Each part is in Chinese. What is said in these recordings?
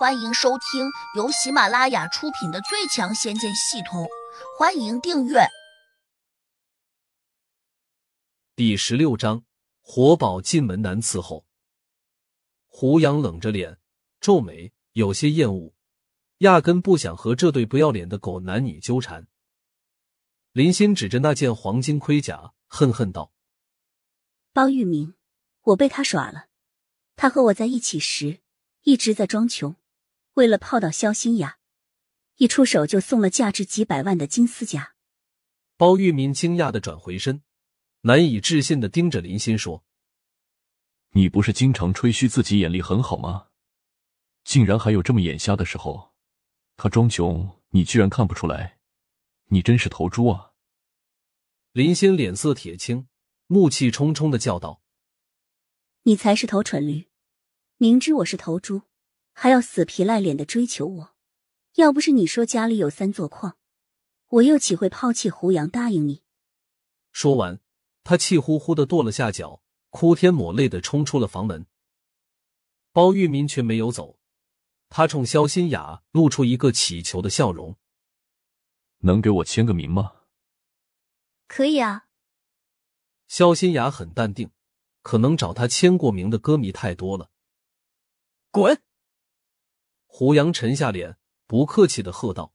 欢迎收听由喜马拉雅出品的《最强仙剑系统》，欢迎订阅。第十六章：活宝进门难伺候。胡杨冷着脸，皱眉，有些厌恶，压根不想和这对不要脸的狗男女纠缠。林心指着那件黄金盔甲，恨恨道：“包玉明，我被他耍了。他和我在一起时，一直在装穷。”为了泡到萧心雅，一出手就送了价值几百万的金丝甲。包玉民惊讶的转回身，难以置信的盯着林心说：“你不是经常吹嘘自己眼力很好吗？竟然还有这么眼瞎的时候！他装穷，你居然看不出来？你真是头猪啊！”林心脸色铁青，怒气冲冲的叫道：“你才是头蠢驴！明知我是头猪！”还要死皮赖脸的追求我，要不是你说家里有三座矿，我又岂会抛弃胡杨答应你？说完，他气呼呼的跺了下脚，哭天抹泪的冲出了房门。包玉民却没有走，他冲肖新雅露出一个乞求的笑容：“能给我签个名吗？”“可以啊。”肖新雅很淡定，可能找他签过名的歌迷太多了。滚！胡杨沉下脸，不客气的喝道：“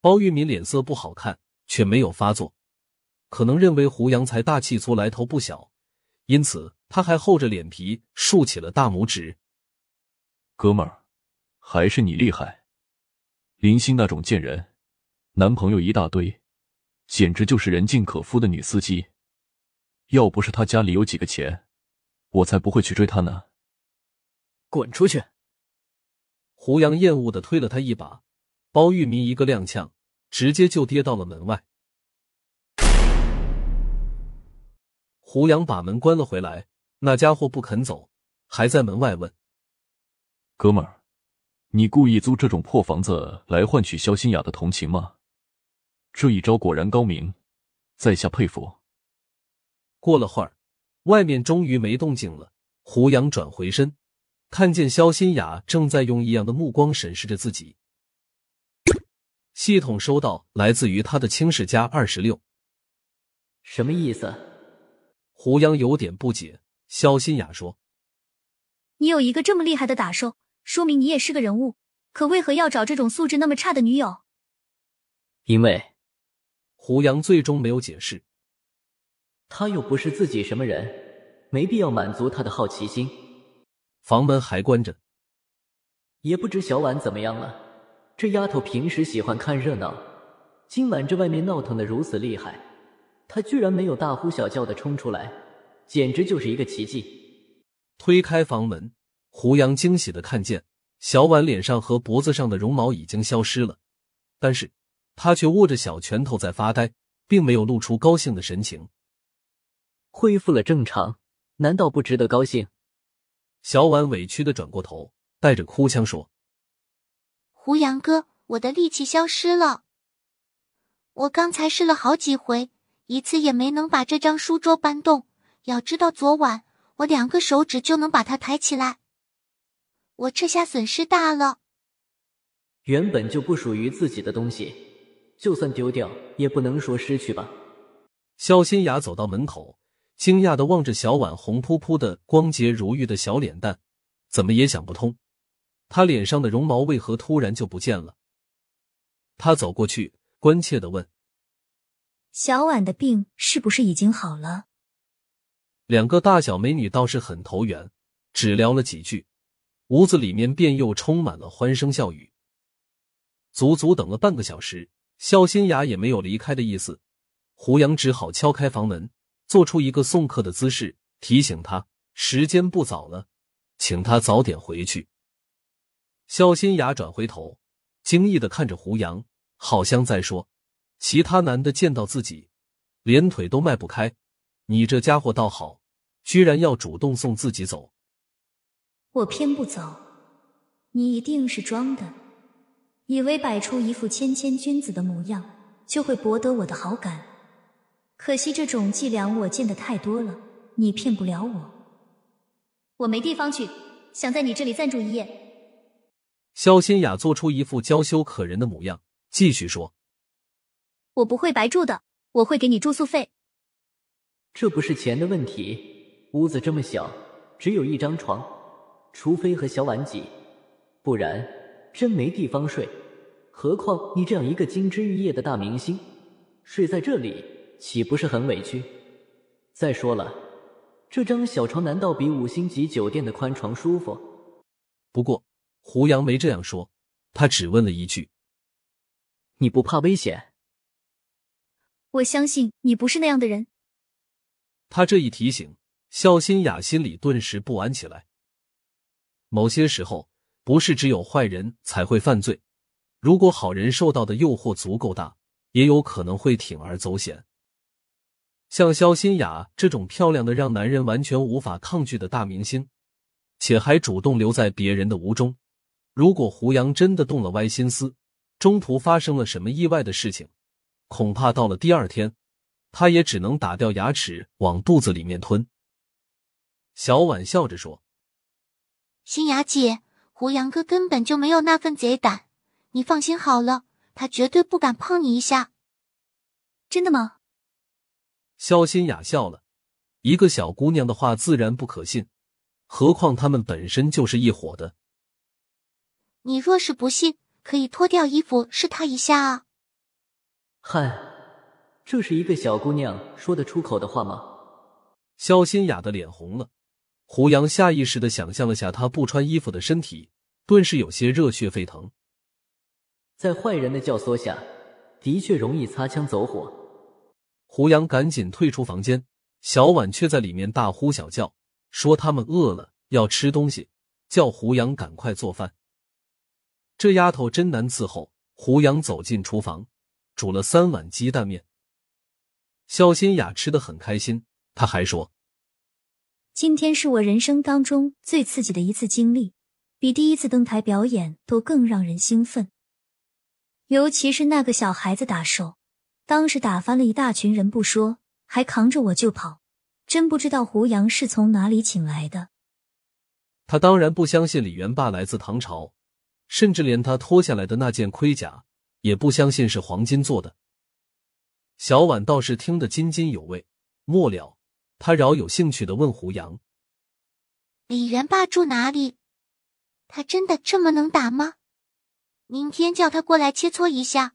包玉民脸色不好看，却没有发作。可能认为胡杨才大气粗，来头不小，因此他还厚着脸皮竖起了大拇指。哥们儿，还是你厉害！林星那种贱人，男朋友一大堆，简直就是人尽可夫的女司机。要不是他家里有几个钱，我才不会去追她呢。滚出去！”胡杨厌恶的推了他一把，包玉明一个踉跄，直接就跌到了门外。胡杨把门关了回来，那家伙不肯走，还在门外问：“哥们儿，你故意租这种破房子来换取肖新雅的同情吗？这一招果然高明，在下佩服。”过了会儿，外面终于没动静了，胡杨转回身。看见肖新雅正在用异样的目光审视着自己，系统收到来自于他的轻视加二十六，什么意思？胡杨有点不解。肖新雅说：“你有一个这么厉害的打手，说明你也是个人物，可为何要找这种素质那么差的女友？”因为胡杨最终没有解释，他又不是自己什么人，没必要满足他的好奇心。房门还关着，也不知小婉怎么样了。这丫头平时喜欢看热闹，今晚这外面闹腾的如此厉害，她居然没有大呼小叫的冲出来，简直就是一个奇迹。推开房门，胡杨惊喜的看见小婉脸上和脖子上的绒毛已经消失了，但是她却握着小拳头在发呆，并没有露出高兴的神情。恢复了正常，难道不值得高兴？小婉委屈的转过头，带着哭腔说：“胡杨哥，我的力气消失了。我刚才试了好几回，一次也没能把这张书桌搬动。要知道昨晚我两个手指就能把它抬起来，我这下损失大了。原本就不属于自己的东西，就算丢掉，也不能说失去吧。”肖新雅走到门口。惊讶的望着小婉红扑扑的、光洁如玉的小脸蛋，怎么也想不通，她脸上的绒毛为何突然就不见了。他走过去，关切的问：“小婉的病是不是已经好了？”两个大小美女倒是很投缘，只聊了几句，屋子里面便又充满了欢声笑语。足足等了半个小时，肖新雅也没有离开的意思，胡杨只好敲开房门。做出一个送客的姿势，提醒他时间不早了，请他早点回去。肖新雅转回头，惊异的看着胡杨，好像在说：“其他男的见到自己，连腿都迈不开，你这家伙倒好，居然要主动送自己走。”我偏不走，你一定是装的，以为摆出一副谦谦君子的模样，就会博得我的好感。可惜这种伎俩我见的太多了，你骗不了我。我没地方去，想在你这里暂住一夜。肖新雅做出一副娇羞可人的模样，继续说：“我不会白住的，我会给你住宿费。这不是钱的问题，屋子这么小，只有一张床，除非和小婉挤，不然真没地方睡。何况你这样一个金枝玉叶的大明星，睡在这里岂不是很委屈？再说了，这张小床难道比五星级酒店的宽床舒服？不过。”胡杨没这样说，他只问了一句：“你不怕危险？”我相信你不是那样的人。他这一提醒，肖新雅心里顿时不安起来。某些时候，不是只有坏人才会犯罪，如果好人受到的诱惑足够大，也有可能会铤而走险。像肖新雅这种漂亮的让男人完全无法抗拒的大明星，且还主动留在别人的屋中。如果胡杨真的动了歪心思，中途发生了什么意外的事情，恐怕到了第二天，他也只能打掉牙齿往肚子里面吞。小婉笑着说：“新雅姐，胡杨哥根本就没有那份贼胆，你放心好了，他绝对不敢碰你一下。”真的吗？肖新雅笑了，一个小姑娘的话自然不可信，何况他们本身就是一伙的。你若是不信，可以脱掉衣服试他一下啊！嗨，这是一个小姑娘说得出口的话吗？肖新雅的脸红了，胡杨下意识的想象了下她不穿衣服的身体，顿时有些热血沸腾。在坏人的教唆下，的确容易擦枪走火。胡杨赶紧退出房间，小婉却在里面大呼小叫，说他们饿了，要吃东西，叫胡杨赶快做饭。这丫头真难伺候。胡杨走进厨房，煮了三碗鸡蛋面。肖新雅吃的很开心，他还说：“今天是我人生当中最刺激的一次经历，比第一次登台表演都更让人兴奋。尤其是那个小孩子打手，当时打翻了一大群人不说，还扛着我就跑，真不知道胡杨是从哪里请来的。”他当然不相信李元霸来自唐朝。甚至连他脱下来的那件盔甲，也不相信是黄金做的。小婉倒是听得津津有味，末了，她饶有兴趣的问胡杨：“李元霸住哪里？他真的这么能打吗？明天叫他过来切磋一下。”